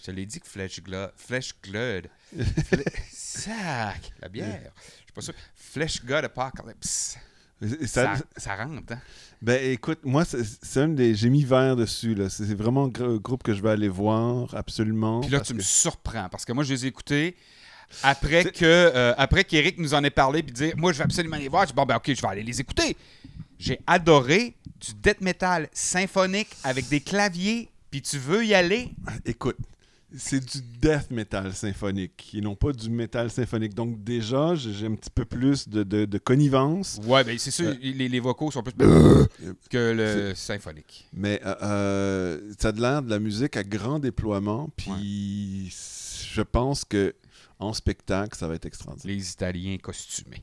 Je te l'ai dit que Flesh Glo- Flesh Glood. Fle- Sac, la bière. Je suis pas sûr. Flesh God Apocalypse. Ça, ça- ça rentre, hein? Ben écoute, moi, c'est un des. J'ai mis vert dessus, là. C'est vraiment un gr- groupe que je vais aller voir, absolument. Puis là, tu me surprends parce que moi, je les ai écoutés après que euh, après qu'Éric nous en ait parlé puis dire moi, je vais absolument les voir. Je dis bon, ben, ok, je vais aller les écouter. J'ai adoré du death metal symphonique avec des claviers. Puis tu veux y aller? Écoute, c'est du death metal symphonique et non pas du metal symphonique. Donc, déjà, j'ai un petit peu plus de, de- de connivence. Ouais, ben c'est sûr, Euh. les, les vocaux sont plus que le symphonique. Mais euh, euh, ça a de l'air de la musique à grand déploiement. Puis, je pense que en spectacle, ça va être extraordinaire. Les Italiens costumés.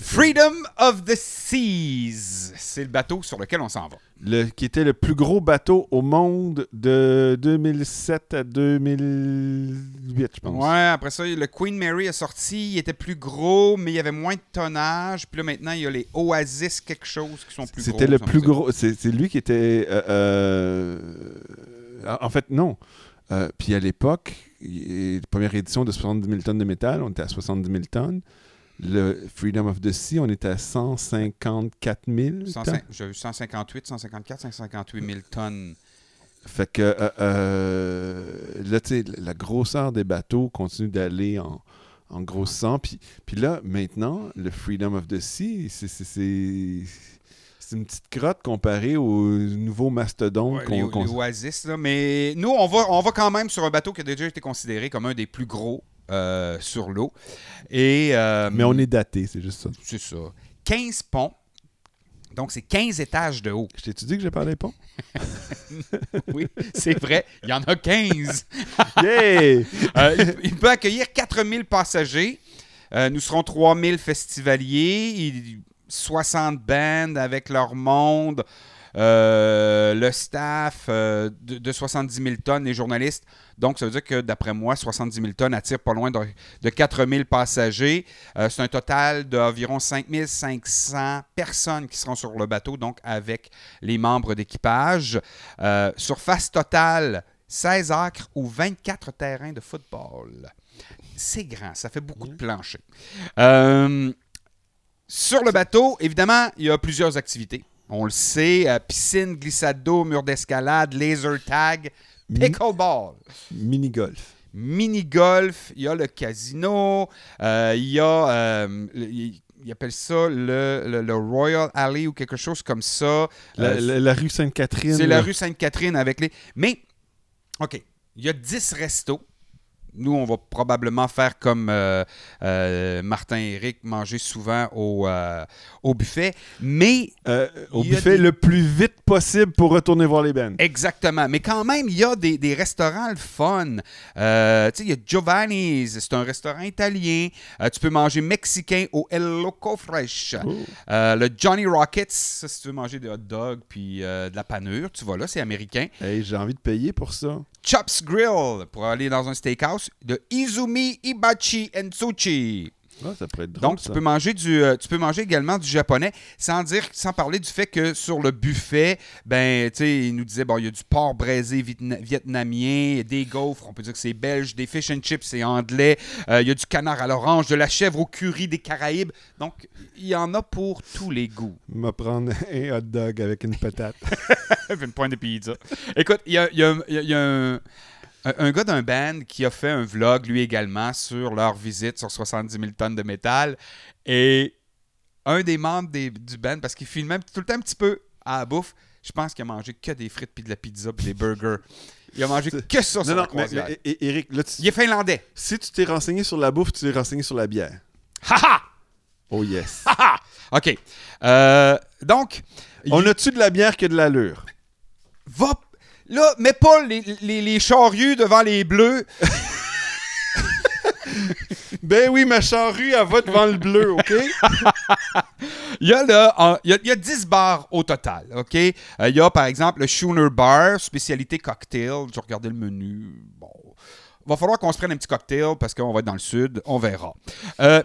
Freedom of the Seas, c'est le bateau sur lequel on s'en va. Le, qui était le plus gros bateau au monde de 2007 à 2008, je pense. Ouais, après ça, le Queen Mary est sorti, il était plus gros, mais il y avait moins de tonnage. Puis là, maintenant, il y a les Oasis quelque chose qui sont plus gros. C'était le plus gros. C'est lui qui était. euh, euh, en fait, non. Euh, puis à l'époque, première édition de 70 000 tonnes de métal, on était à 70 000 tonnes. Le Freedom of the Sea, on était à 154 000 tonnes. 105 J'ai vu 158, 154, 158 000 tonnes. Fait que euh, euh, là, tu sais, la grosseur des bateaux continue d'aller en, en grossissant. Puis, puis là, maintenant, le Freedom of the Sea, c'est- une petite crotte comparée au nouveau mastodonte Ouais, qu'on les, qu'on- les Oasis, là. Mais nous, on va, on va quand même sur un bateau qui a déjà été considéré comme un des plus gros euh, sur l'eau. Et. euh, Mais on est daté, c'est juste ça. C'est ça. 15 ponts. Donc, c'est 15 étages de haut. Je t'ai-tu dit que j'ai parlé pas? Oui, c'est vrai. Il y en a 15. Yeah! Euh, il, il peut accueillir 4000 passagers. Nous serons 3000 festivaliers, il- 60 bands avec leur monde, le staff euh, de, de 70 000 tonnes, les journalistes. Donc, ça veut dire que, d'après moi, 70 000 tonnes attirent pas loin de, de 4000 passagers. Euh, c'est un total d'environ 5500 personnes qui seront sur le bateau, donc avec les membres d'équipage. Euh, surface totale, 16 acres ou 24 terrains de football. C'est grand, ça fait beaucoup de planchers. Euh, sur le bateau, évidemment, il y a plusieurs activités. On le sait, euh, piscine, glissade d'eau, mur d'escalade, laser tag, pickleball, Mini-golf. mini-golf, il y a le casino, euh, il y a, euh, le- il il appelle ça le, le- le Royal Alley ou quelque chose comme ça. La, la- la rue Sainte-Catherine. c'est la rue Sainte-Catherine avec les. Mais, OK, il y a 10 restos. Nous, on va probablement faire comme euh, euh, Martin et Eric, manger souvent au, euh, au buffet. Mais, au buffet des- le plus vite possible pour retourner voir les bands. exactement. Mais quand même, il y a des, des restaurants le fun. Tu sais, il y a Giovanni's, c'est un restaurant italien. Tu peux manger mexicain au El Loco Fresh. Oh. Le Johnny Rockets, ça, si tu veux manger des hot dogs puis de la panure, tu vas là, c'est américain. Hey, j'ai envie de payer pour ça. Chops Grill pour aller dans un steakhouse de Izumi Ibachi and Ah, ça pourrait être drôle. Donc tu ça. peux manger du euh, tu peux manger également du japonais sans dire sans parler du fait que sur le buffet ben tu sais il nous disait bon il y a du porc braisé vietna- vietnamien, des gaufres, on peut dire que c'est belge, des fish and chips c'est anglais, euh, il y a du canard à l'orange, de la chèvre au curry des Caraïbes. Donc il y en a pour tous les goûts. Me prendre un hot dog avec une patate. une pointe de pizza. Écoute, il y a, il y a- il y a- il y a un, un- gars d'un band qui a fait un vlog, lui également, sur leur visite sur 70 000 tonnes de métal. Et un des membres des- du band, parce qu'il filmait tout le temps un petit peu à la bouffe, je pense qu'il a mangé que des frites, puis de la pizza, puis des burgers. Il a mangé que ça sur non, la non, mais, mais, Eric, là, tu- Il est finlandais. si tu t'es renseigné sur la bouffe, tu t'es renseigné sur la bière. Haha! Oh yes. Haha! OK. Euh, donc, On a-tu de la bière qui a de l'allure? va. Là, mets pas les, les, les charrues devant les bleus. Ben oui, ma charrue, elle va devant le bleu, OK? Il y a là, en- il y a, il y a 10 bars au total, OK? Euh, il y a par exemple le Schooner Bar, spécialité cocktail. Je regardais le menu. Bon, va falloir qu'on se prenne un petit cocktail parce qu'on va être dans le sud. On verra. Euh.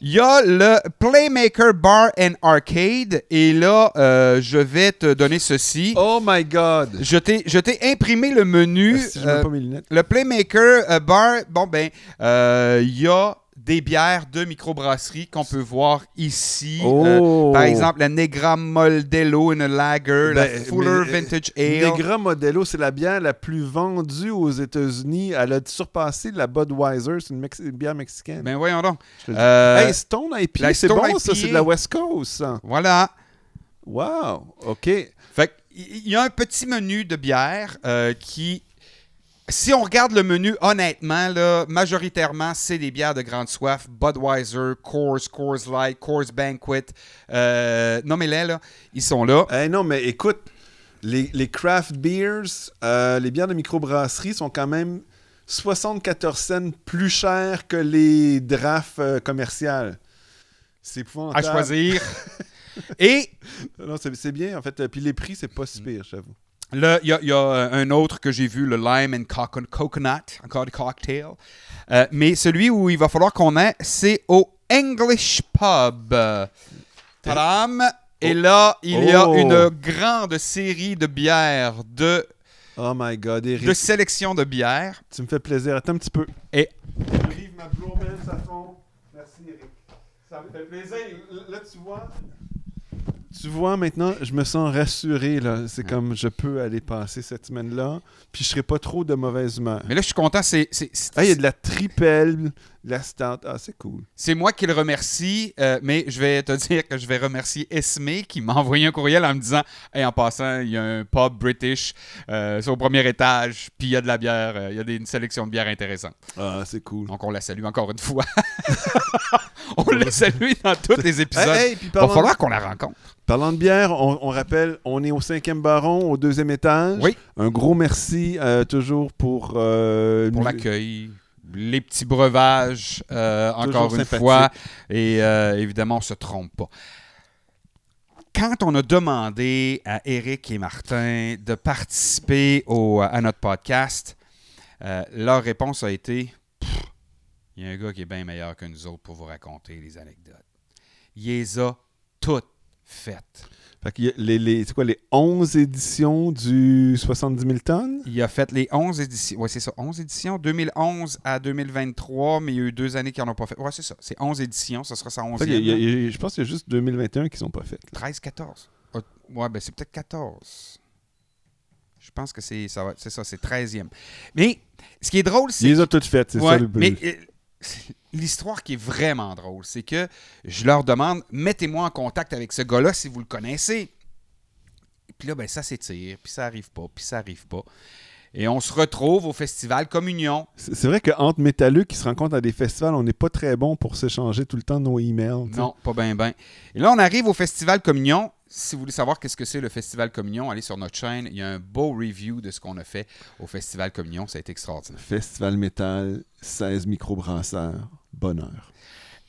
Il y a le Playmaker Bar and Arcade. Et là, euh, je vais te donner ceci. Oh my god! Je t'ai imprimé le menu. Si je euh, pas mes lunettes. le Playmaker euh, Bar, bon ben, il y a des bières de microbrasserie qu'on peut voir ici. Euh, Oh! par exemple, la Negra Moldello, une lager, la Ben, Fuller mais, Vintage Ale. Negra Modelo, c'est la bière la plus vendue aux États-Unis. Elle a surpassé la Budweiser. C'est une, Mex- une bière mexicaine. Ben voyons donc. Euh, hey, Stone IPA, la c'est bon, ça, c'est de la West Coast. ça. Voilà. Wow, OK. Fait il y a un petit menu de bière euh, qui, si on regarde le menu honnêtement, là, majoritairement, c'est des bières de grande soif. Budweiser, Coors, Coors Light, Coors Banquet. Euh, Nommez-les, là. Ils sont là. Hey, non, mais écoute, les, les craft beers, euh, les bières de microbrasserie sont quand même 74 cents plus chères que les drafts euh, commerciales. C'est À épouvantable. choisir. Et Non, c'est c'est bien, en fait. Puis les prix, c'est pas si pire, j'avoue. Là, il y a, il y a, euh, un autre que j'ai vu, le Lime and Coco- Coconut, encore des cocktails. Euh, mais celui où il va falloir qu'on ait, c'est au English Pub. Tadam! Et là, il y a Oh. une grande série de bières, de, Oh my God, Eric, de sélection de bières. tu me fais plaisir. Attends un petit peu. Et- ma. Merci, Eric. Ça me fait plaisir. Là, tu vois... Tu vois, maintenant, je me sens rassuré. là. C'est comme, je peux aller passer cette semaine-là, puis je serai pas trop de mauvaise humeur. Mais là, je suis content, c'est, c'est, Ah, il y a de la tripelle, de la stout. Ah, c'est cool. c'est moi qui le remercie, euh, mais je vais te dire que je vais remercier Esme qui m'a envoyé un courriel en me disant Hey, en passant, il y a un pub british, euh, c'est au premier étage, puis il y a de la bière, euh, il y a des- une sélection de bières intéressante. Ah, c'est cool. Donc on la salue encore une fois. on la salue dans tous les épisodes. Hey, hey, puis Il va falloir qu'on la rencontre. parlant de bière, on, on rappelle, on est au cinquième baron, au deuxième étage. Oui. Un gros merci euh, toujours pour... euh, Pour l'accueil, les petits breuvages, euh, encore une fois. Et euh, évidemment, on se trompe pas. Quand on a demandé à Eric et Martin de participer au, à notre podcast, euh, leur réponse a été il y a un gars qui est bien meilleur que nous autres pour vous raconter les anecdotes. Il les a toutes faites. Fait les, les, c'est quoi, les 11 éditions du 70 000 tonnes? Il a fait les 11 éditions. Oui, c'est ça, 11 éditions, 2011 à 2023, mais il y a eu deux années qui n'en ont pas fait. Oui, c'est ça, c'est 11 éditions, ça sera sa 11e. Fait qu'il y a- il y a- il y a- je pense qu'il y a juste 2021 qui sont pas faites. là. 13, 14. Ah, ouais, ben c'est peut-être 14. Je pense que c'est ça, va- c'est ça, c'est 13e. Mais ce qui est drôle, c'est. Il les a toutes faites, c'est Ouais, ça le mais but. euh, l'histoire qui est vraiment drôle, c'est que je leur demande mettez-moi en contact avec ce gars-là si vous le connaissez. Et puis là, ben, ça s'étire, puis ça arrive pas, puis ça arrive pas. Et on se retrouve au festival Communion. C'est vrai qu'entre métalleux qui se rencontrent à des festivals, on n'est pas très bon pour s'échanger tout le temps nos emails. Non, pas bien, bien. Et là, on arrive au Festival Communion. Si vous voulez savoir qu'est-ce que c'est le Festival Communion, allez sur notre chaîne. Il y a un beau review de ce qu'on a fait au Festival Communion. Ça a été extraordinaire. Festival métal, 16 microbrasseurs, bonheur.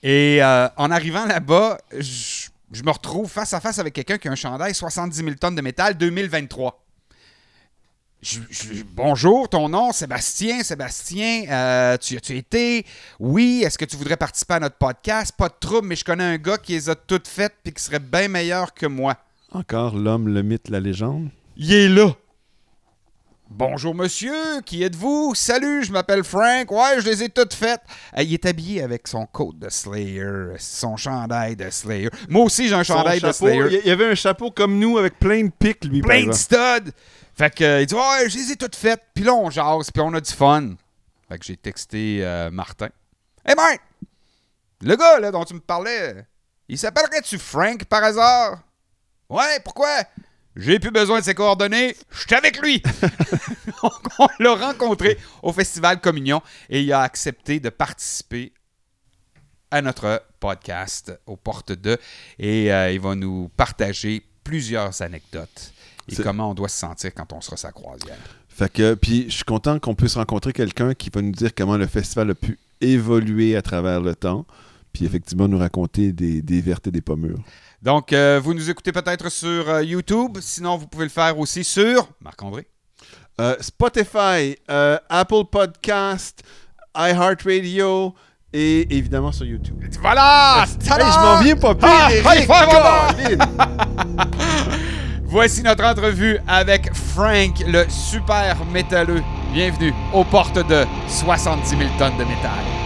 Et euh, en arrivant là-bas, je, je me retrouve face à face avec quelqu'un qui a un chandail 70 000 tonnes de métal 2023. Je- je- bonjour, ton nom, Sébastien. Sébastien, euh, tu as-tu été? Oui, est-ce que tu voudrais participer à notre podcast? Pas de trouble, mais je connais un gars qui les a toutes faites et qui serait bien meilleur que moi. Encore l'homme, le mythe, la légende? Il est là. Bonjour monsieur, qui êtes-vous? Salut, je m'appelle Frank. Ouais, je les ai toutes faites. Euh, il est habillé avec son coat de Slayer, son chandail de Slayer. Moi aussi, j'ai un chandail de Slayer. Il y avait un chapeau comme nous avec plein de pics, lui. Plein de studs. Fait que, euh, il dit, ouais, je les ai toutes faites. Puis là, on jase, puis on a du fun. Fait que j'ai texté euh, Martin. Hey, Martin! Le gars, là, dont tu me parlais, il s'appellerait-tu Frank par hasard? Ouais, pourquoi? J'ai plus besoin de ses coordonnées, je suis avec lui! Donc, on l'a rencontré au Festival Communion et il a accepté de participer à notre podcast aux portes de et euh, il va nous partager plusieurs anecdotes et comment on doit se sentir quand on sera sa croisière. Fait que, puis je suis content qu'on puisse rencontrer quelqu'un qui va nous dire comment le festival a pu évoluer à travers le temps, puis effectivement nous raconter des, des vertes et des pommures. Donc, euh, vous nous écoutez peut-être sur euh, YouTube, sinon vous pouvez le faire aussi sur Marc-André. Euh, Spotify, Apple Podcast, iHeartRadio et évidemment sur YouTube. Voilà! Hey, je m'en viens pas pire, Ah! Voici notre entrevue avec Frank, le super métalleux. Bienvenue aux portes de 70 000 tonnes de métal.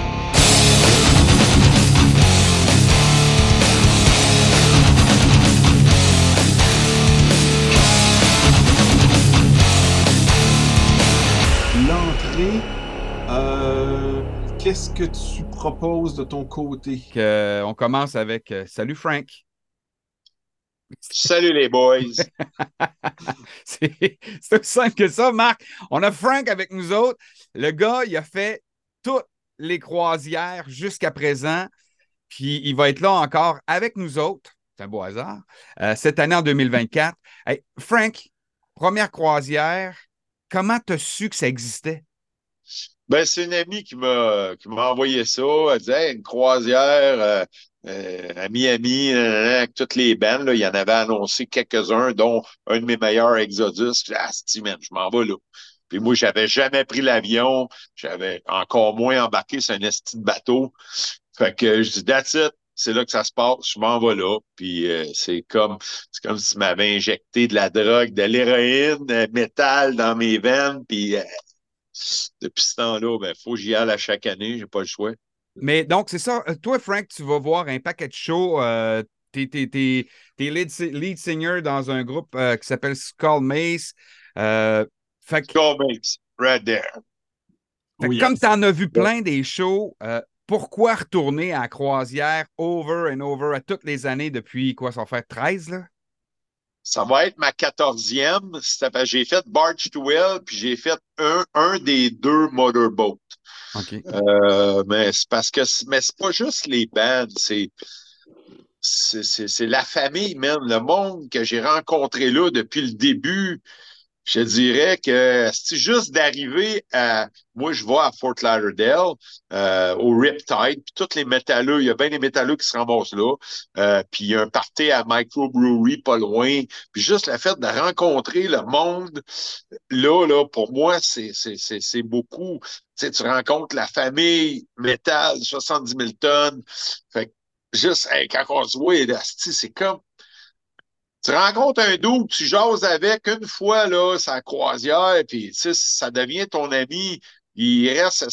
Qu'est-ce que tu proposes de ton côté? Que- on commence avec euh, Salut Frank. Salut les boys. C'est aussi simple que ça, Marc. On a Frank avec nous autres. Le gars, il a fait toutes les croisières jusqu'à présent. Puis il va être là encore avec nous autres. C'est un beau hasard. euh, cette année en 2024. Hey, Frank, première croisière, comment t'as su que ça existait? Ben, c'est une amie qui m'a qui m'a envoyé ça. Elle disait une croisière euh, euh, à Miami, euh, avec toutes les bandes. Là, il y en avait annoncé quelques-uns, dont un de mes meilleurs Exodus. Ah, c'est man, je m'en vais là. Puis moi, j'avais jamais pris l'avion. J'avais encore moins embarqué sur un esti de bateau. Fait que je dis That's it. C'est là que ça se passe. Je m'en vais là. Puis euh, c'est comme c'est comme si tu m'avais injecté de la drogue, de l'héroïne, euh, métal dans mes veines. Puis euh, depuis ce temps-là, ben, faut que j'y aille à chaque année, j'ai pas le choix. Mais donc, c'est ça. Euh, Toi, Frank, tu vas voir un paquet de shows. Euh, t'es, t'es- t'es- t'es lead, si- lead singer dans un groupe euh, qui s'appelle Skull Mace. Euh, fait que, Go Mates, right there. fait que Oui, comme tu en as vu plein des shows, euh, pourquoi retourner à la croisière over and over à toutes les années depuis quoi, ça va faire 13 là? Ça va être ma quatorzième. J'ai fait Barge to Well, puis j'ai fait un, un des deux motorboats. OK. Euh, mais c'est parce que c'est- mais c'est pas juste les bands, c'est- c'est la famille même, le monde que j'ai rencontré là depuis le début. Je dirais que c'est juste d'arriver à moi je vais à Fort Lauderdale euh, au Riptide, puis tous les métalleux, il y a bien des métalleux qui se ramassent là. Euh, puis il y a un party à Microbrewery pas loin. Puis juste le fait de rencontrer le monde là, là, pour moi, c'est beaucoup. Tu sais, tu rencontres la famille métal, 70 000 tonnes. Fait que juste, hey, quand on se voit, c'est comme. Tu rencontres un doux, tu jases avec une fois, là, sa croisière, puis ça devient ton ami. Il reste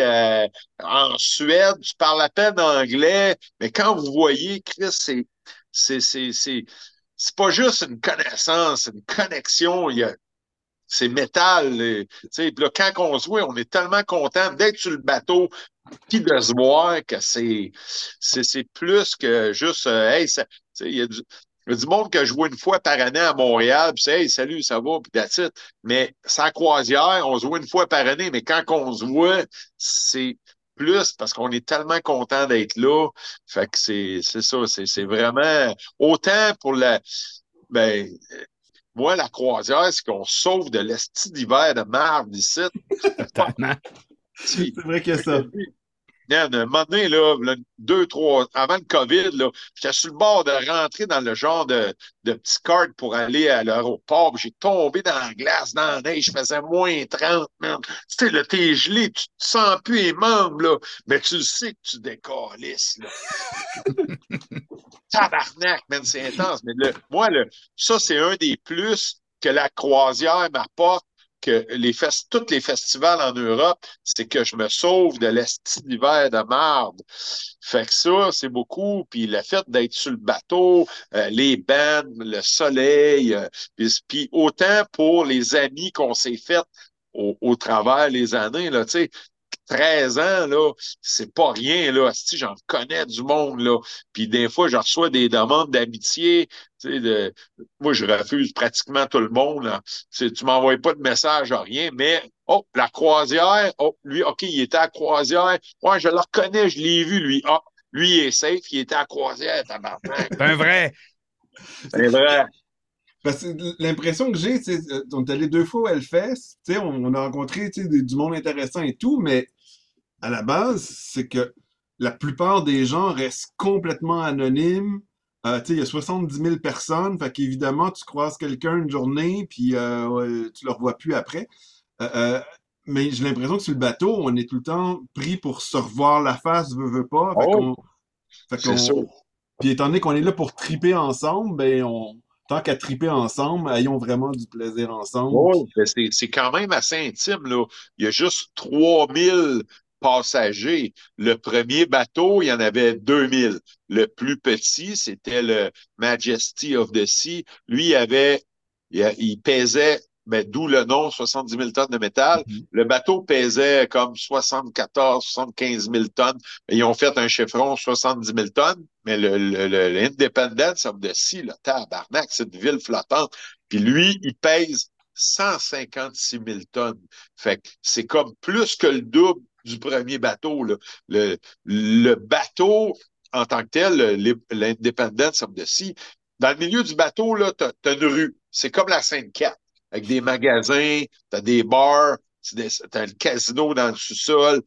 euh, en Suède, tu parles à peine anglais, mais quand vous voyez, Chris, c'est c'est c'est c'est pas juste une connaissance, une connexion. Il y a c'est métal. sais, là, quand on se voit, on est tellement content d'être sur le bateau puis de se voir que c'est c'est plus que juste euh, hey, ça- il y a du il y a du monde que je vois une fois par année à Montréal, puis c'est Hey, salut, ça va, puis that's. Mais sans croisière, on se voit une fois par année, mais quand on se voit, c'est plus parce qu'on est tellement content d'être là. Fait que c'est c'est ça, c'est c'est vraiment autant pour la ben moi, la croisière, c'est qu'on sauve de l'esti d'hiver de marde ici. C'est vrai qu'il y ça. Man, un moment donné, là, là, deux, trois, avant le COVID, là, j'étais sur le bord de rentrer dans le genre de, de petit cart pour aller à l'aéroport. J'ai tombé dans la glace, dans la neige, je faisais moins 30, man. Tu sais, là, t'es gelé, tu te sens plus les membres, là, mais tu le sais que tu décalisses, là. Tabarnak, man, c'est intense. Mais le, moi, le, ça, c'est un des plus que la croisière m'apporte que les tous les festivals en Europe, c'est que je me sauve de l'esti d'hiver de marde. Fait que ça, c'est beaucoup. Puis le fait d'être sur le bateau, euh, les bandes, le soleil, euh, puis, autant pour les amis qu'on s'est fait au, au travers les années, là, tu sais, 13 ans, là, c'est pas rien, là. Si j'en connais du monde, là. Puis des fois, je reçois des demandes d'amitié. De... Moi, je refuse pratiquement tout le monde. Là. Tu tu m'envoies pas de message à rien, mais oh, la croisière, oh, lui, OK, il était à la croisière. Ouais, je le reconnais, je l'ai vu, lui. Ah, lui, il est safe, il était à la croisière. C'est un vrai. C'est vrai. Parce que l'impression que j'ai, c'est euh, on est allé deux fois au Hellfest, tu sais, on, on a rencontré tu sais, des- du monde intéressant et tout, mais à la base, c'est que la plupart des gens restent complètement anonymes. Euh, il y a 70 000 personnes, fait qu'évidemment, tu croises quelqu'un une journée, puis euh, tu le revois plus après. Euh, euh, mais j'ai l'impression que sur le bateau, on est tout le temps pris pour se revoir la face, veut, veut pas. Fait Oh, c'est sûr. Puis étant donné qu'on est là pour triper ensemble, ben on, tant qu'à triper ensemble, ayons vraiment du plaisir ensemble. Oui, mais c'est c'est quand même assez intime, là. Il y a juste 3000 passagers. Le premier bateau, il y en avait 2000. Le plus petit, c'était le Majesty of the Sea. Lui, il avait, il, il pesait, ben, d'où le nom, 70 000 tonnes de métal. Mhm. Le bateau pesait comme 74, 75 000 tonnes. Ils ont fait un chiffron 70 000 tonnes, mais le, le, le- l'Independence of the Sea, le tabarnak, c'est une ville flottante. Puis lui, il pèse 156 000 tonnes. Fait que c'est comme plus que le double du premier bateau. Le, le bateau, en tant que tel, l'Independence of the dans le milieu du bateau, là, t'as, t'as une rue. C'est comme la Sainte-Cat, avec des magasins, t'as des bars, t'as le casino dans le sous-sol.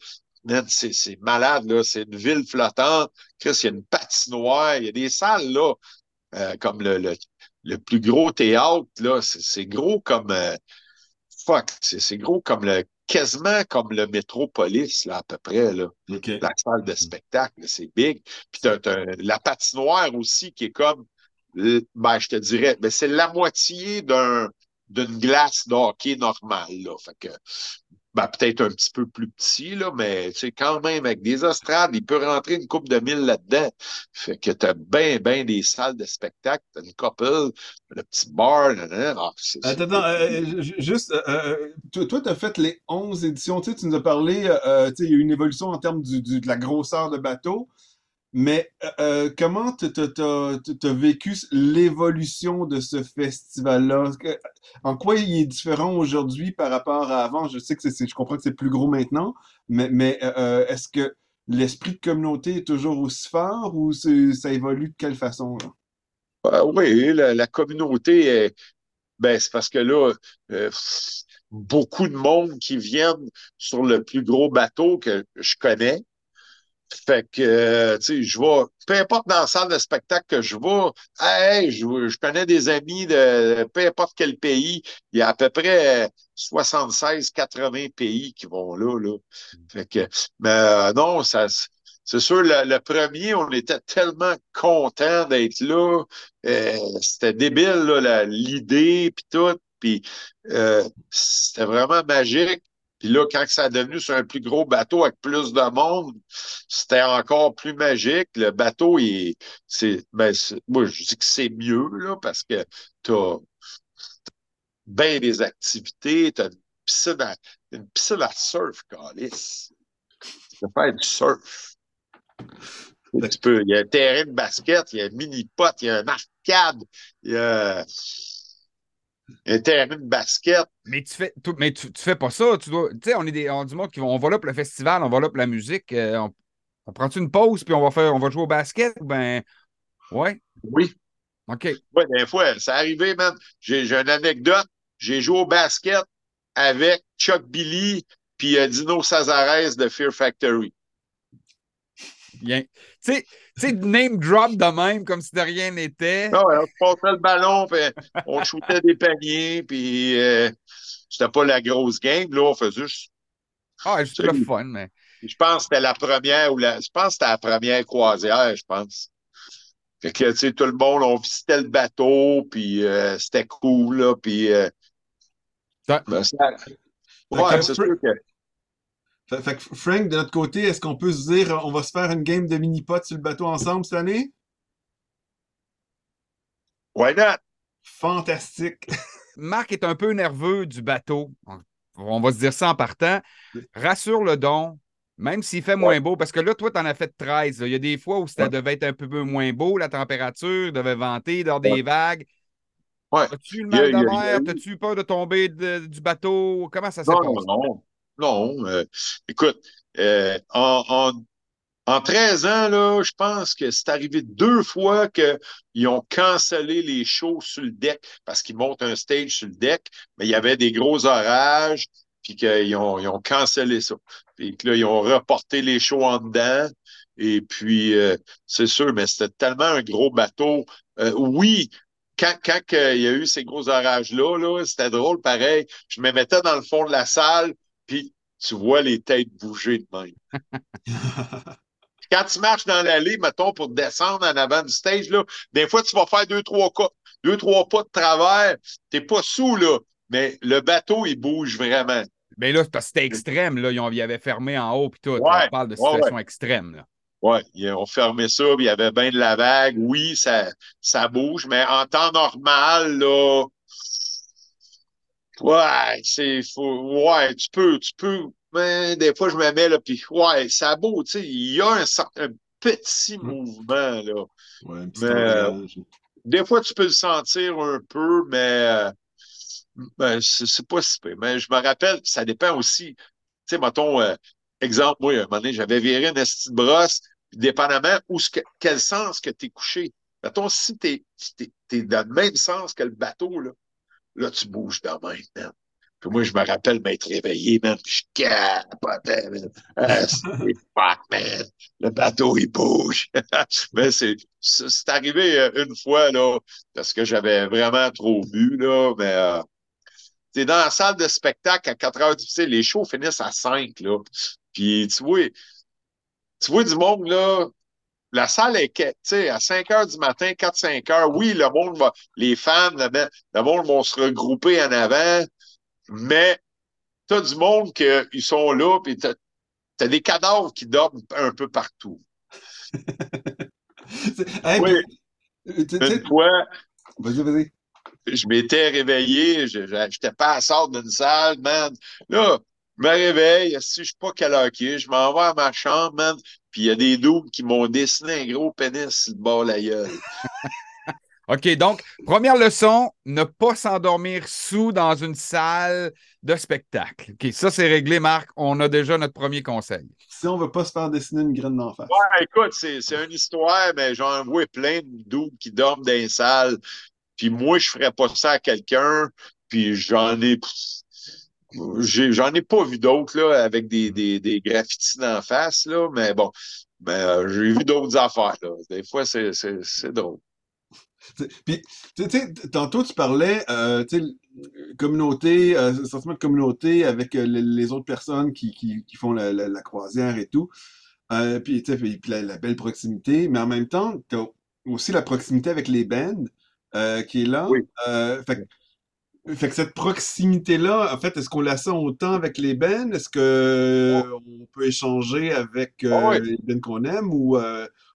C'est, malade, là. C'est une ville flottante. Chris, il y a une patinoire. Il y a des salles, là, euh, comme le, le, le plus gros théâtre, là. C'est, gros comme... euh, fuck, c'est gros comme le... Quasiment comme le Métropolis, là, à peu près, là OK. la salle de spectacle, c'est big. Puis t'as, t'as la patinoire aussi qui est comme, ben, je te dirais, ben, c'est la moitié d'un, d'une glace de hockey normale, là. Fait que, ben, peut-être un petit peu plus petit, là, mais, quand même, avec des estrades, il peut rentrer une coupe de mille là-dedans. Fait que t'as bien, bien des salles de spectacle, t'as une couple, le petit bar, là, là. Ah, c'est- c'est- Attends, euh, ju- juste, euh, euh, toi, toi, tu as fait les 11 éditions. Tu nous as parlé, euh, euh, tu sais, il y a eu une évolution en termes du, du- de la grosseur de bateau, mais euh, euh, comment tu as vécu l'évolution de ce festival-là? En quoi il est différent aujourd'hui par rapport à avant? Je sais que c'est, je comprends que c'est plus gros maintenant, mais, mais euh, euh, est-ce que l'esprit de communauté est toujours aussi fort ou ça évolue de quelle façon? Ah oui, la, la communauté est, Ben, c'est parce que là, euh, beaucoup de monde qui viennent sur le plus gros bateau que je connais. Fait que, euh, tu sais, je vais, peu importe dans la salle de spectacle que je vais, hey, je, je connais des amis de peu importe quel pays. Il y a à peu près 76, 80 pays qui vont là, là. Fait que, mais euh, non, ça, c'est sûr, le, le premier, on était tellement contents d'être là. Euh, c'était débile, l'idée, puis tout. Puis c'était vraiment magique. Puis là, quand ça a devenu sur un plus gros bateau avec plus de monde, c'était encore plus magique. Le bateau, il, c'est, ben, c'est- moi, je dis que c'est mieux, là, parce que t'as bien des activités, t'as une piscine à, une piscine à surf, Calice. Tu peux faire du surf. Tu peux, il y a un terrain de basket, il y a un mini-pot, il y a un arcade, il y a un terrain de basket. Mais tu fais, mais tu, tu fais pas ça. Tu dois, tu sais, on est des, on, du monde qui vont, on va là pour le festival, on va là pour la musique. euh, on, on prend-tu une pause puis on va faire, on va jouer au basket ben, ouais, Oui, ok. Oui, des fois, c'est arrivé, man. J'ai j'ai une anecdote. J'ai joué au basket avec Chuck Billy puis euh, Dino Sazares de Fear Factory. Bien. Tu sais, sais, name drop de même comme si de rien n'était. Ah ouais, on se passait le ballon, puis on shootait des paniers, puis euh, c'était pas la grosse game. Là, on faisait juste. Ah, juste le fun, mais. Je pense que c'était la première ou la. Je pense que c'était la première croisière, je pense. Fait que, tu sais, tout le monde, on visitait le bateau, puis euh, c'était cool, là, puis. euh, Ça- ben, ça- Ouais, c'est sûr que. Fait, fait que Frank, de notre côté, est-ce qu'on peut se dire on va se faire une game de mini-pot sur le bateau ensemble cette année? Why not? Fantastique! Marc est un peu nerveux du bateau. On- va se dire ça en partant. Rassure le don, même s'il fait moins beau, parce que là, toi, tu en as fait 13. là. Il y a des fois où ça Ouais. devait être un peu moins beau, la température devait venter dans des Ouais. vagues. Ouais. As-tu le mal de mer? eu- T'as-tu peur de tomber de- du bateau? Comment ça s'est Non, passé? non, non. Non. euh, écoute, euh, en, en, en 13 ans, là, je pense que c'est arrivé deux fois qu'ils ont cancellé les shows sur le deck parce qu'ils montent un stage sur le deck, mais il y avait des gros orages, puis qu'ils ont, ils ont cancellé ça. Puis que là, ils ont reporté les shows en dedans. Et puis, euh, c'est sûr, mais c'était tellement un gros bateau. Oui, quand, quand il y a eu ces gros orages-là, -là, c'était drôle, pareil. Je me mettais dans le fond de la salle, puis tu vois les têtes bouger de même. quand tu marches dans l'allée, mettons, pour descendre en avant du stage, là, des fois, tu vas faire deux, trois, deux, trois pas de travers. T'es pas sous, là, mais le bateau, il bouge vraiment. Mais là, parce que c'était extrême, là. Ils, ont, ils avaient fermé en haut, puis tout. on parle de situation extrême, là. Oui, ils ont fermé ça, puis il y avait bien de la vague. Oui, ça, ça bouge, mais en temps normal, là, ouais, c'est, faut, ouais, tu peux, tu peux, mais des fois, je me mets, là, puis ouais, ça bouge, tu sais, il y a un, un petit mm. mouvement, là. Ouais, un petit mais, des fois, tu peux le sentir un peu, mais ben, c'est pas si peu. Mais je me rappelle, ça dépend aussi. Tu sais, mettons, euh, exemple, moi, un moment donné, j'avais viré une petite brosse, dépendamment où ce quel sens que tu es couché. Mettons, si tu es, es, dans le même sens que le bateau, là, là tu bouges même, man. Puis moi, je me rappelle m'être réveillé, man, puis je capotais, man. Ah, c'est fuck, man. Le bateau, il bouge. Mais c'est, c'est arrivé euh, une fois, là, parce que j'avais vraiment trop bu, là, mais euh, t'es dans la salle de spectacle à 4 heures du les shows finissent à 5, là. Puis tu vois, tu vois du monde, là, la salle est, tu sais, à 5 heures du matin, 4-5 heures, oui, le monde va, les fans, le, monde vont se regrouper en avant, mais t'as du monde qui sont là, puis t'as as des cadavres qui dorment un peu partout. oui. Une fois, vas-y, vas-y je m'étais réveillé, je n'étais pas à sortir d'une salle, man. Là, je me réveille, si je suis pas quelle heure qui je m'en vais à ma chambre, man, puis il y a des doubles qui m'ont dessiné un gros pénis sur le bord de la gueule. OK, donc, première leçon, ne pas s'endormir sous dans une salle de spectacle. OK, ça, c'est réglé, Marc. On a déjà notre premier conseil. Si on ne veut pas se faire dessiner une graine d'en face. Ouais, écoute, c'est une histoire, mais j'en vois plein de doubles qui dorment dans les salles. Puis moi, je ferais pas ça à quelqu'un, puis j'en ai j'en ai pas vu d'autres avec des, des, des graffitis en face là, mais bon, ben, euh, j'ai vu d'autres affaires là. Des fois, c'est, drôle. Puis, tu sais, tantôt tu parlais, euh, tu sais, communauté, euh, sentiment de communauté avec euh, les, autres personnes qui, qui, qui font la, la, croisière et tout. puis, tu sais, puis, la, la, belle proximité, mais en même temps, tu as aussi la proximité avec les bands. Euh, qui est là. Euh, fait, que cette proximité-là, en fait, est-ce qu'on la sent autant avec les bennes? Est-ce qu'on peut échanger avec ah euh, les bennes qu'on aime ou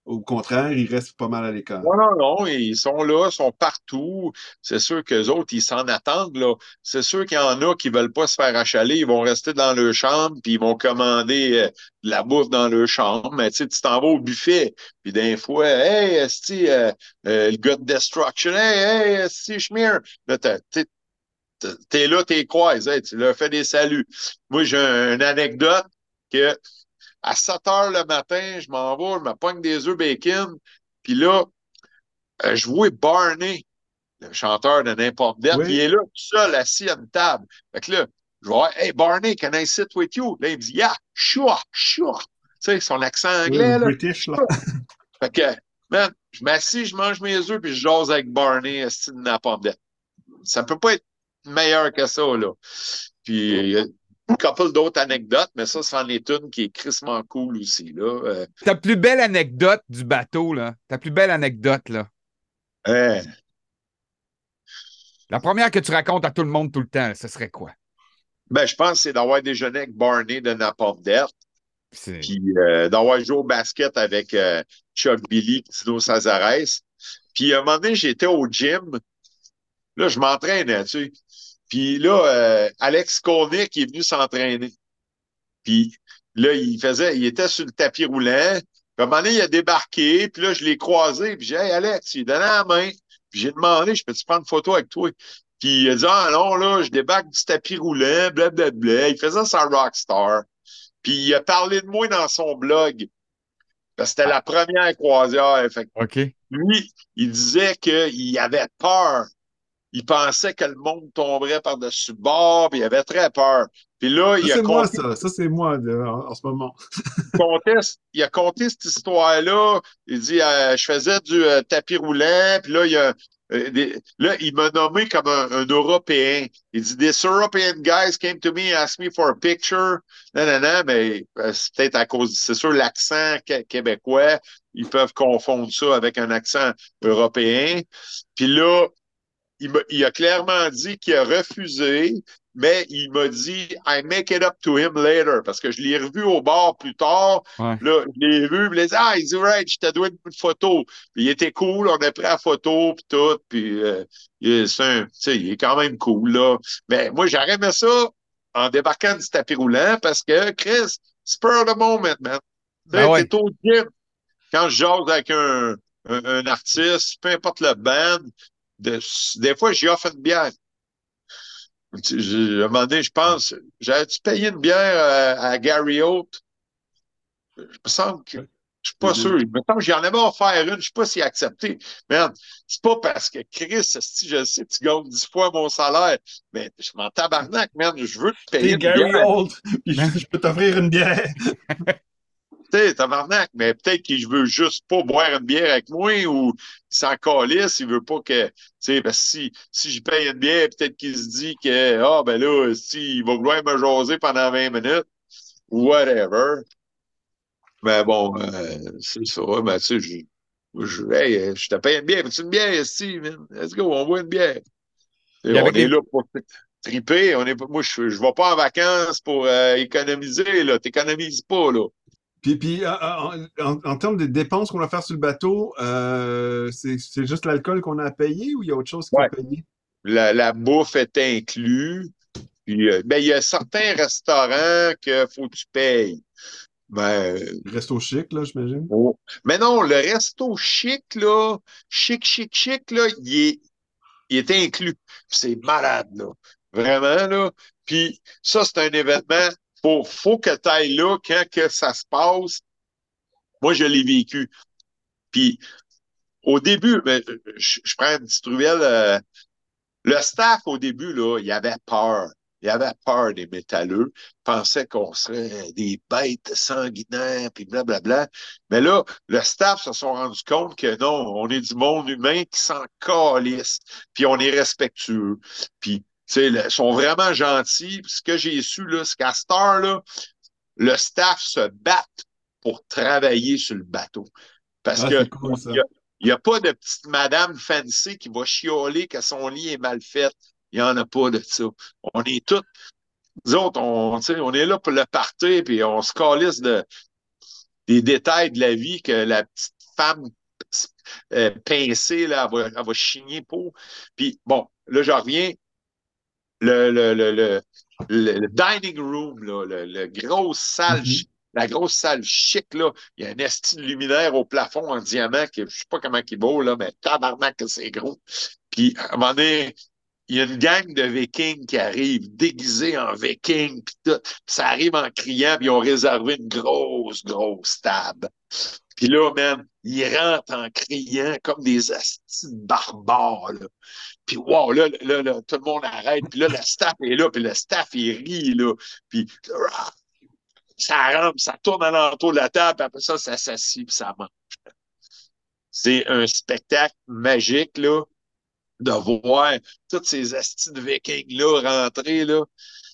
au contraire, ils restent pas mal à l'écart? Non, non, non, ils sont là, ils sont partout. C'est sûr qu'eux autres, ils s'en attendent, là. C'est sûr qu'il y en a qui veulent pas se faire achaler, ils vont rester dans leur chambre, puis ils vont commander euh, de la bouffe dans leur chambre. Mais tu sais, tu t'en vas au buffet, puis d'un fois, hey, esti, euh, euh, le gars de Destruction, hey, hey, esti, Schmier. Là, t'es là, t'es croises, tu leur fais des saluts. Moi, j'ai une anecdote que à 7 heures le matin, je m'en vais, je me pogne des œufs bacon. Puis là, euh, je vois Barney, le chanteur de n'importe quoi, il est là, tout seul, assis à une table. Fait que là, je vais Hey Barney, can I sit with you? Là, il me dit Yeah, sure, sure. Tu sais, son accent anglais. là. British, là. fait que, man, je m'assis, je mange mes œufs, puis je jase avec Barney, assis de n'importe Ça peut pas être meilleur que ça, là. Puis, une couple d'autres anecdotes, mais ça, c'en est une qui est crissement cool aussi. Là. Euh, Ta plus belle anecdote du bateau, là. Ta plus belle anecdote, là. La première que tu racontes à tout le monde tout le temps, ce serait quoi? Ben, je pense que c'est d'avoir déjeuné avec Barney de Napalm Puis euh, d'avoir joué au basket avec euh, Chuck Billy, Tino Sazares. Puis à un moment donné, j'étais au gym. Là, je m'entraînais, tu sais. Puis là, euh, Alex Kornick est venu s'entraîner. Puis là, il faisait, il était sur le tapis roulant. À un moment donné, il a débarqué. Puis là, je l'ai croisé. Puis j'ai dit, hey, Alex, il donnait la main. Puis j'ai demandé, je peux-tu prendre une photo avec toi? Puis il a dit, ah non, là, je débarque du tapis roulant, blablabla. Il faisait sa rockstar. Puis il a parlé de moi dans son blog. Parce que c'était la première croisière. Fait. Lui, il disait qu'il avait peur il pensait que le monde tomberait par-dessus le bord, puis il avait très peur. Puis là, il a moi, compté, ça. Ça, c'est moi de- en, en ce moment. il a compté cette histoire-là. Il dit euh, Je faisais du euh, tapis roulant, puis là, il a. euh, des- là, il m'a nommé comme un, un Européen. Il dit This European guys came to me and asked me for a picture. Non, non, non, mais c'est peut-être à cause, c'est sûr, l'accent qué- québécois. Ils peuvent confondre ça avec un accent européen. Puis là, il, m'a- il a clairement dit qu'il a refusé, mais il m'a dit I make it up to him later parce que je l'ai revu au bar plus tard. Ouais. Là, je l'ai vu, il a dit Ah, il dit right, je te dois une photo. Puis il était cool, on a pris la photo puis tout, puis euh, il, est- c'est un- tu sais, il est quand même cool là. Mais moi, j'aurais aimé ça en débarquant du tapis roulant parce que Chris, spur the moment, man. Tu Ben ouais. t'es au gym. Quand je jase avec un, un, un artiste, peu importe le band, de- des fois, j'y offre une bière. Je- À un moment donné, je pense, j'avais-tu payé une bière à, à Gary Holt? Je me semble que, je suis pas Mhm. sûr. Il me semble que j'en avais offert une, je sais pas s'il a accepté. Man, c'est pas parce que Chris, si je sais, tu gagnes dix fois mon salaire, mais je m'en tabarnak, man, je veux te payer une Gary bière. Holt, puis je, je peux t'offrir une bière. Tu sais, tabarnak, mais peut-être qu'il veut juste pas boire une bière avec moi ou il s'en calisse, il veut pas que, tu sais, parce que si, si je paye une bière, peut-être qu'il se dit que, ah, ben là, si, il va vouloir me jaser pendant 20 minutes, whatever. Mais bon, euh, c'est ça, ben, tu sais, je, je, hey, je te paye une bière, veux-tu une bière ici, man? Let's go, on boit une bière. Et on est là pour triper, on est, moi, je, je vais pas en vacances pour euh, économiser, là, t'économises pas, là. Puis, puis euh, en, en- en termes de dépenses qu'on va faire sur le bateau, euh, c'est c'est juste l'alcool qu'on a à payer ou il y a autre chose qu'il Ouais. faut payer? la, la bouffe est inclue. Puis, euh, ben, il y a certains restaurants que faut que tu payes. Ben, Resto chic, là, j'imagine. oh. Mais non, le resto chic, là, chic, chic, chic, là, il est, il est inclus. C'est malade, là. Vraiment, là. Puis ça, c'est un événement. Faut, faut que tu ailles là quand que ça se passe. Moi, je l'ai vécu. Puis au début, ben, je, je prends ruelle. euh, le staff, au début, là, il avait peur. Il avait peur des métalleux. Il pensait qu'on serait des bêtes sanguinaires, puis blablabla. Mais là, le staff se sont rendus compte que non, on est du monde humain qui s'en calisse, puis on est respectueux. Puis, ils sont vraiment gentils. Puis ce que j'ai su, c'est qu'à cette heure, là, le staff se bat pour travailler sur le bateau. Parce Ah, que c'est cool, ça. il y a- il n'y a pas de petite madame fancy qui va chialer que son lit est mal fait. Il n'y en a pas de ça. On est tous, nous autres, on, on est là pour le partir, puis on se calisse de, des détails de la vie que la petite femme euh, pincée, là, elle va, elle va chigner pour. Puis bon, là, je reviens. Le, le, le, le, le- le dining room, là, le, le grosse salle, Mhm. la grosse salle chic, là, il y a un esti de luminaire au plafond en diamant, que je sais pas comment il vaut, là, mais tabarnak que c'est gros. Puis, à un moment donné, il y a une gang de vikings qui arrive, déguisés en vikings, puis tout. Puis ça arrive en criant, puis ils ont réservé une grosse, grosse table. Puis là, man, ils rentrent en criant comme des astis barbares. Puis wow, là, là, là, tout le monde arrête. Puis là, le staff est là, puis le staff, il rit, là. Puis ça rentre, ça tourne alentour de la table, puis après ça, ça s'assit, puis ça mange. C'est un spectacle magique, là, de voir tous ces astis de vikings-là rentrer, là.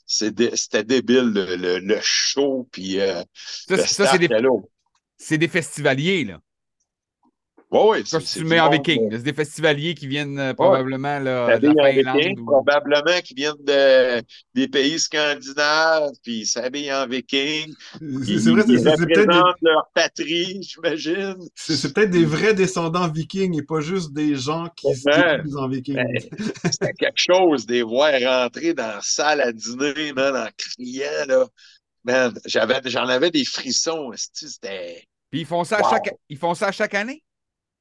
C'était débile, le, le, le show, puis euh, Ça, c'est- des, des festivaliers, là. Ouais, ouais, Ça, c'est- tu en viking. C'est des festivaliers qui viennent euh, probablement là, de s'habillent la en viking, ou- probablement qui viennent de, des pays scandinaves, puis ils s'habillent en viking. C'est vrai, c'est- peut-être des, leur patrie, j'imagine. c'est- peut-être des vrais descendants vikings et pas juste des gens qui se Ouais. déguisent en vikings. Ouais. C'était quelque chose de les voir rentrer dans la salle à dîner, man, en criant, là. Man, j'en avais des frissons, c'était... Puis ils font ça à chaque, ils font ça à chaque année?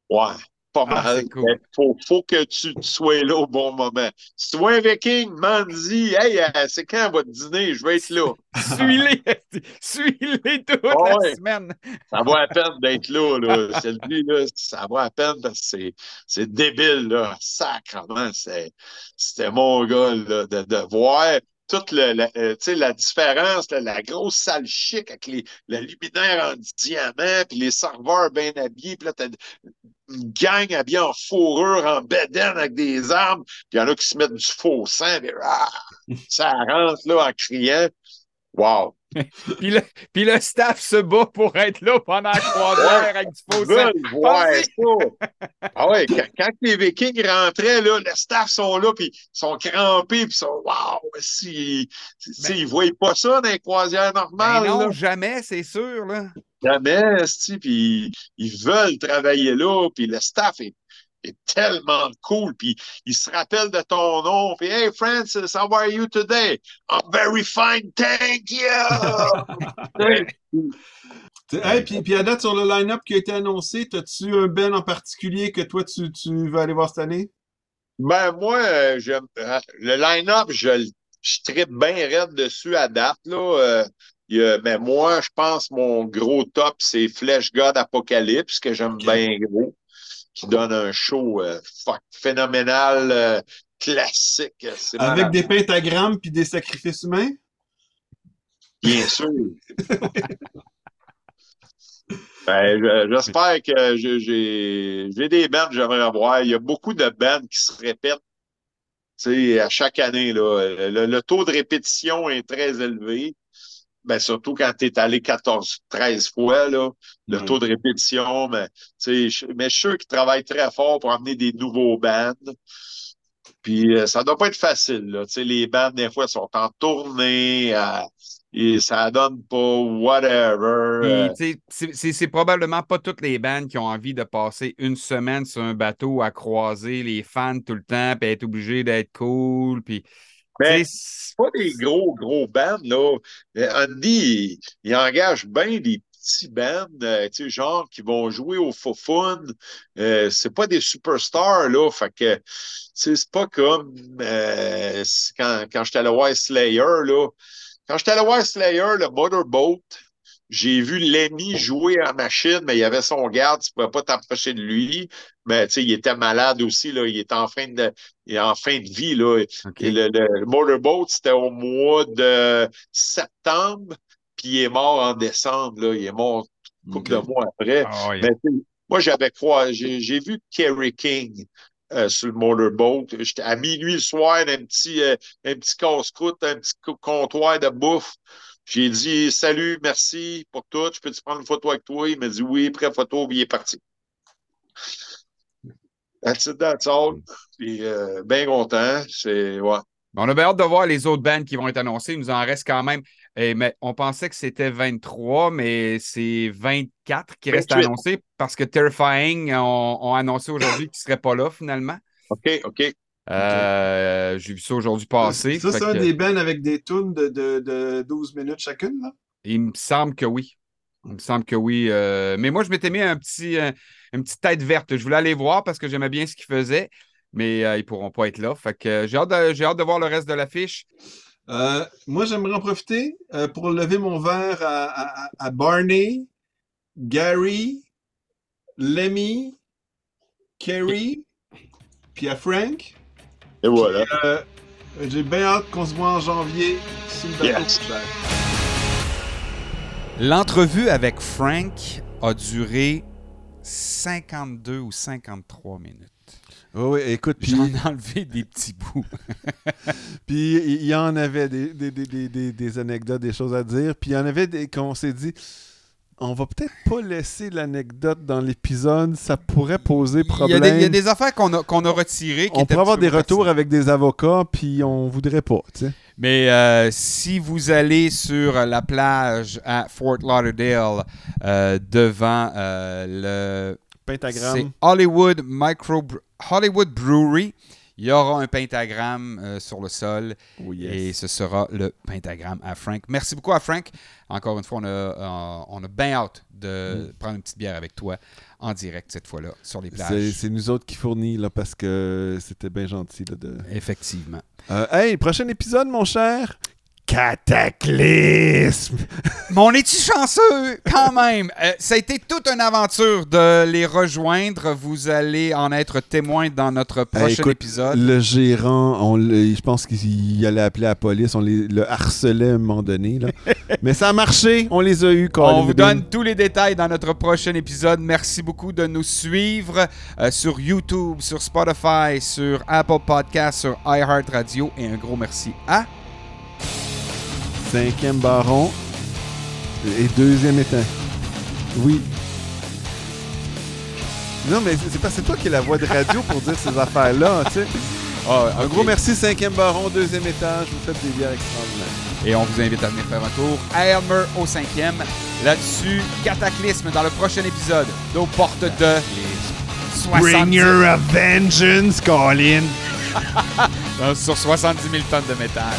Ouais, pas Ah, mal. cool. Mais Faut, faut que tu sois là au bon moment. Si tu vois un viking, m'en-dis, hey, euh, c'est quand votre dîner? Je vais être là. Suis-les! Suis-les toute Ah la semaine! Ça vaut la peine d'être là, là. Là, ça vaut la peine parce que c'est, débile, là. Sacrement, c'était mon gars, là, de, de voir. toute le, la, euh, la différence, là, la grosse salle chic avec les, le luminaire en diamant, puis les serveurs bien habillés, puis là, t'as une gang habillée en fourrure, en bedaine avec des armes, puis il y en a qui se mettent du faux sang, puis, ah, ça rentre là en criant. Wow! Puis, le, puis le staff se bat pour être là pendant la croisière avec du faux. Ah ouais, quand, quand les Vikings rentraient, là, le staff sont là, puis ils sont crampés, puis ils sont Wow! Si, si, Ben- ils ne voient pas ça dans les croisières Ben normales. non, là. jamais, c'est sûr. Là. Jamais, puis ils veulent travailler là, puis le staff est, est tellement cool, puis ils se rappellent de ton nom, puis Hey Francis, how are you today? I'm very fine, thank you! Hey, puis, puis à date, sur le line-up qui a été annoncé, as-tu un Ben en particulier que toi, tu, tu veux aller voir cette année? Ben, moi, euh, j'aime- euh, le line-up, je, le- je tripe bien raide dessus à date, là. Euh, il y a- ben, moi, je pense mon gros top, c'est Flesh God Apocalypse, que j'aime bien gros, qui donne un show euh, fuck, phénoménal, euh, classique. C'est Avec malade. des pentagrammes puis des sacrifices humains? Bien sûr. Ben, je- J'espère que j'ai- des bandes que j'aimerais voir. Il y a beaucoup de bandes qui se répètent à chaque année. Là. Le, le taux de répétition est très élevé. Ben, surtout quand tu es allé 14, 13 fois, là, le Ouais. taux de répétition. Mais, tu sais, je- mais je suis sûr qu'ils travaillent très fort pour amener des nouveaux bands. Puis euh, ça doit pas être facile. Là. Tu sais, les bandes, des fois, sont en tournée. euh, et ça donne pas whatever. C'est probablement pas toutes les bandes qui ont envie de passer une semaine sur un bateau à croiser les fans tout le temps, puis être obligé d'être cool. Puis, Ben, tu sais, pas des gros, gros bands, là. Mais Andy, il, il engage bien des petits bands, euh, tu sais, genre, qui vont jouer au faux fun. Euh, c'est pas des superstars, là. Fait que, tu sais, c'est pas comme euh, c'est quand, quand j'étais allé voir Slayer, là. Quand j'étais allé voir Slayer, le Motorboat, j'ai vu Lemmy jouer en machine, mais il avait son garde, tu pouvais pas t'approcher de lui. Mais, tu sais, il était malade aussi, là. Il était en fin de, il est en fin de vie, là. Et le, le Motorboat, c'était au mois de septembre, puis il est mort en décembre. Là. Il est mort une couple de mois après. Ah. Mais moi, j'avais croisé, j'ai, j'ai vu Kerry King euh, sur le Motorboat. J'étais à minuit le soir, un petit, euh, un petit casse-croûte, un petit co- comptoir de bouffe. J'ai dit salut, merci pour tout. Je peux-tu prendre une photo avec toi? Il m'a dit oui, prêt photo, puis il est parti. That's it, that's all. Puis, euh, bien content. C'est, ouais. On a bien hâte de voir les autres bands qui vont être annoncées. Il nous en reste quand même. eh, mais on pensait que c'était 23, mais c'est 24 qui restent 28. annoncés parce que Terrifying ont, ont annoncé aujourd'hui qu'ils ne seraient pas là finalement. OK, OK. Euh, J'ai vu ça aujourd'hui passer. Ça, c'est un que- des bands avec des tunes de, de, de 12 minutes chacune, là? Il me semble que oui. Il me semble que oui. euh, mais moi, je m'étais mis un petit, euh, une petite tête verte. Je voulais aller voir parce que j'aimais bien ce qu'ils faisaient, mais euh, ils ne pourront pas être là. Fait que j'ai hâte, hâte de voir le reste de l'affiche. Moi, j'aimerais en profiter pour lever mon verre à- à Barney, Gary, Lemmy, Kerry, puis à Frank. Et voilà. Euh, J'ai bien hâte qu'on se voit en janvier. Yes. L'entrevue avec Frank a duré 52 ou 53 minutes. Oui, oui, écoute, puis J'en ai enlevé des petits bouts. puis il y en avait des, des, des, des, des- des anecdotes, des choses à dire. Puis il y en avait des qu'on s'est dit, on va peut-être pas laisser l'anecdote dans l'épisode, ça pourrait poser Il y, a problème. des, il y a des affaires qu'on a, qu'on a retirées. qui on pourrait avoir des retours avec des avocats, puis on voudrait pas. Mais euh, si vous allez sur la plage à Fort Lauderdale euh, devant euh, le c'est Pentagramme. Hollywood Micro Hollywood Brewery, il y aura un pentagramme euh, sur le sol Oh, yes. et ce sera le pentagramme à Frank. Merci beaucoup à Frank. Encore une fois, on a, euh, on a bien hâte de prendre une petite bière avec toi en direct cette fois-là sur les plages. c'est nous autres qui fournit, là, parce que c'était bien gentil, là, de... Effectivement. Euh, hey, prochain épisode, mon cher. Cataclysme! Mais on est-tu chanceux? Quand même? Euh, ça a été toute une aventure de les rejoindre. Vous allez en être témoin dans notre prochain Eh, écoute, épisode. Le gérant, on le- je pense qu'il allait appeler la police. On les, le harcelait à un moment donné. Là. Mais ça a marché. On les a eus. On vous donne tous les détails dans notre prochain épisode. Merci beaucoup de nous suivre euh, sur YouTube, sur Spotify, sur Apple Podcasts, sur iHeartRadio. Et un gros merci à... Cinquième baron et deuxième étant. Oui. Non, mais c'est pas c'est toi qui as la voix de radio pour dire ces affaires-là, tu sais. Un gros merci, cinquième baron, deuxième étage. Vous faites des bières extraordinaires. Et on vous invite à venir faire un tour à Elmer au cinquième. Là-dessus, Cataclysme dans le prochain épisode d'aux portes de... 70 a vengeance, Colin! sur 70 000 tonnes de métal.